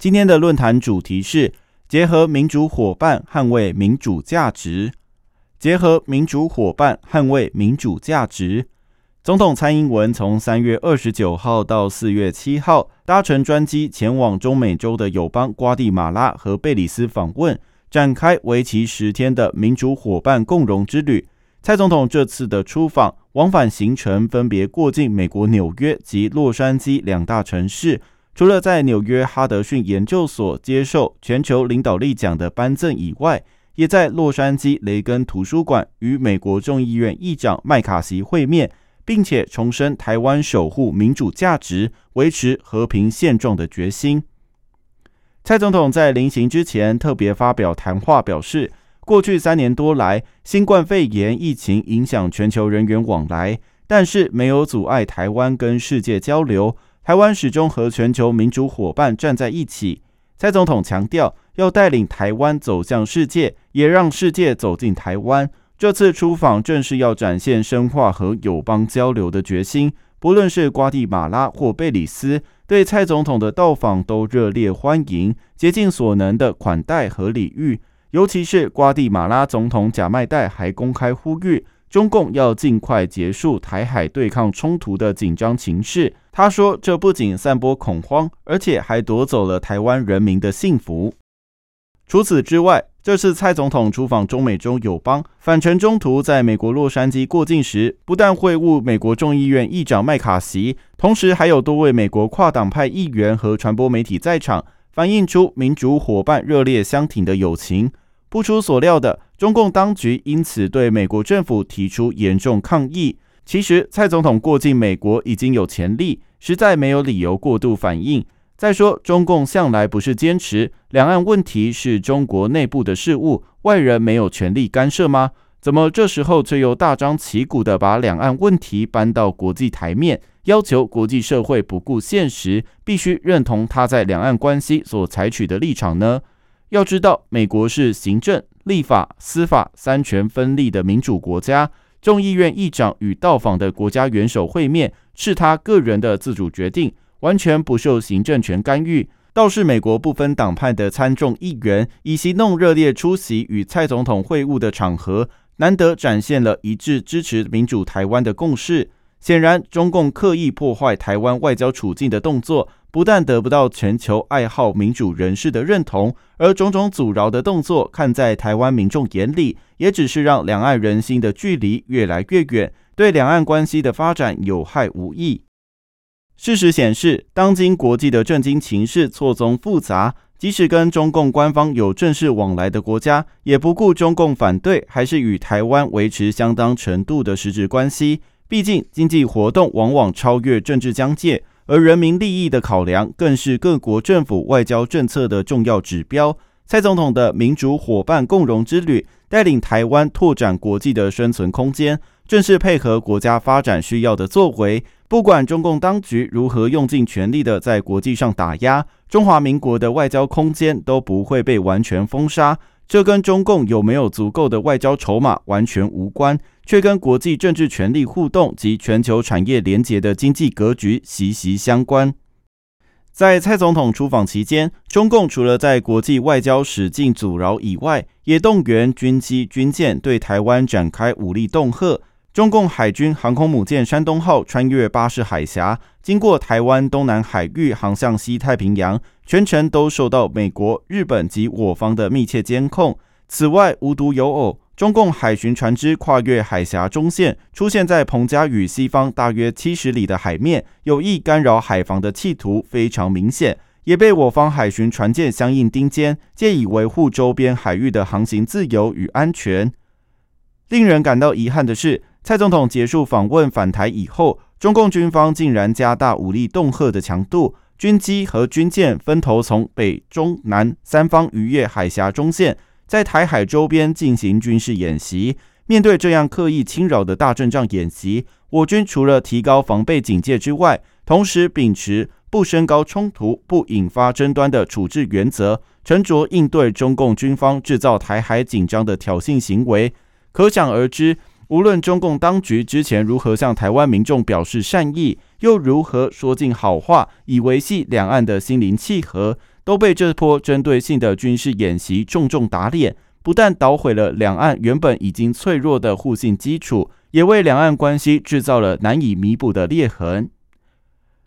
今天的论坛主题是结合民主伙伴捍卫民主价值。结合民主伙伴捍卫民主价值。总统蔡英文从三月二十九号到四月七号，搭乘专机前往中美洲的友邦瓜地马拉和贝里斯访问，展开为期十天的民主伙伴共荣之旅。蔡总统这次的出访。往返行程分别过境美国纽约及洛杉矶两大城市，除了在纽约哈德逊研究所接受全球领导力奖的颁赠以外，也在洛杉矶雷根图书馆与美国众议院议长麦卡锡会面，并且重申台湾守护民主价值、维持和平现状的决心。蔡总统在临行之前特别发表谈话，表示。过去三年多来，新冠肺炎疫情影响全球人员往来，但是没有阻碍台湾跟世界交流。台湾始终和全球民主伙伴站在一起。蔡总统强调，要带领台湾走向世界，也让世界走进台湾。这次出访正是要展现深化和友邦交流的决心。不论是瓜地马拉或贝里斯，对蔡总统的到访都热烈欢迎，竭尽所能的款待和礼遇。尤其是瓜地马拉总统贾迈代还公开呼吁中共要尽快结束台海对抗冲突的紧张情势。他说：“这不仅散播恐慌，而且还夺走了台湾人民的幸福。”除此之外，这次蔡总统出访中美洲友邦，返程中途在美国洛杉矶过境时，不但会晤美国众议院议长麦卡锡，同时还有多位美国跨党派议员和传播媒体在场，反映出民主伙伴热烈相挺的友情。不出所料的，中共当局因此对美国政府提出严重抗议。其实，蔡总统过境美国已经有潜力，实在没有理由过度反应。再说，中共向来不是坚持两岸问题是中国内部的事务，外人没有权利干涉吗？怎么这时候却又大张旗鼓地把两岸问题搬到国际台面，要求国际社会不顾现实，必须认同他在两岸关系所采取的立场呢？要知道，美国是行政、立法、司法三权分立的民主国家。众议院议长与到访的国家元首会面，是他个人的自主决定，完全不受行政权干预。倒是美国不分党派的参众议员以行动热烈出席与蔡总统会晤的场合，难得展现了一致支持民主台湾的共识。显然，中共刻意破坏台湾外交处境的动作，不但得不到全球爱好民主人士的认同，而种种阻挠的动作，看在台湾民众眼里，也只是让两岸人心的距离越来越远，对两岸关系的发展有害无益。事实显示，当今国际的政经情势错综复杂，即使跟中共官方有正式往来的国家，也不顾中共反对，还是与台湾维持相当程度的实质关系。毕竟，经济活动往往超越政治疆界，而人民利益的考量更是各国政府外交政策的重要指标。蔡总统的民主伙伴共荣之旅，带领台湾拓展国际的生存空间，正是配合国家发展需要的作为。不管中共当局如何用尽全力的在国际上打压，中华民国的外交空间都不会被完全封杀。这跟中共有没有足够的外交筹码完全无关。却跟国际政治权力互动及全球产业连结的经济格局息息相关。在蔡总统出访期间，中共除了在国际外交使劲阻挠以外，也动员军机军舰对台湾展开武力恫吓。中共海军航空母舰山东号穿越巴士海峡，经过台湾东南海域，航向西太平洋，全程都受到美国、日本及我方的密切监控。此外，无独有偶。中共海巡船只跨越海峡中线，出现在彭佳屿西方大约七十里的海面，有意干扰海防的企图非常明显，也被我方海巡船舰相应盯监，借以维护周边海域的航行自由与安全。令人感到遗憾的是，蔡总统结束访问返台以后，中共军方竟然加大武力恫吓的强度。军机和军舰分头从北、中、南三方渔业海峡中线，在台海周边进行军事演习。面对这样刻意侵扰的大阵仗演习，我军除了提高防备警戒之外，同时秉持不升高冲突、不引发争端的处置原则，沉着应对中共军方制造台海紧张的挑衅行为。可想而知，无论中共当局之前如何向台湾民众表示善意，又如何说尽好话以维系两岸的心灵契合，都被这波针对性的军事演习重重打脸。不但捣毁了两岸原本已经脆弱的互信基础，也为两岸关系制造了难以弥补的裂痕。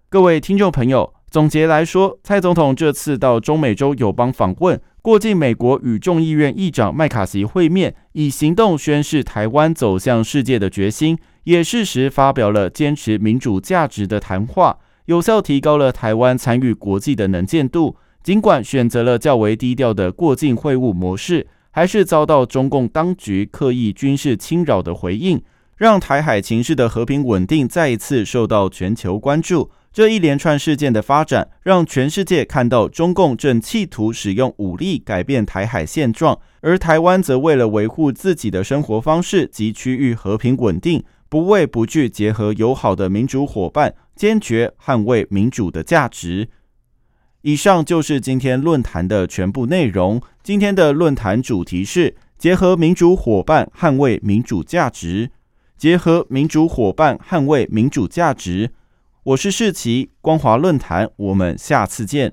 各位听众朋友，总结来说，蔡总统这次到中美洲友邦访问，过境美国与众议院议长麦卡锡会面，以行动宣示台湾走向世界的决心，也适时发表了坚持民主价值的谈话，有效提高了台湾参与国际的能见度。尽管选择了较为低调的过境会晤模式。还是遭到中共当局刻意军事侵扰的回应，让台海情势的和平稳定再一次受到全球关注。这一连串事件的发展，让全世界看到中共正企图使用武力改变台海现状，而台湾则为了维护自己的生活方式及区域和平稳定，不畏不惧结合友好的民主伙伴，坚决捍卫民主的价值。以上就是今天论坛的全部内容。今天的论坛主题是结合民主伙伴捍卫民主价值。结合民主伙伴捍卫民主价值。我是世奇，光华论坛，我们下次见。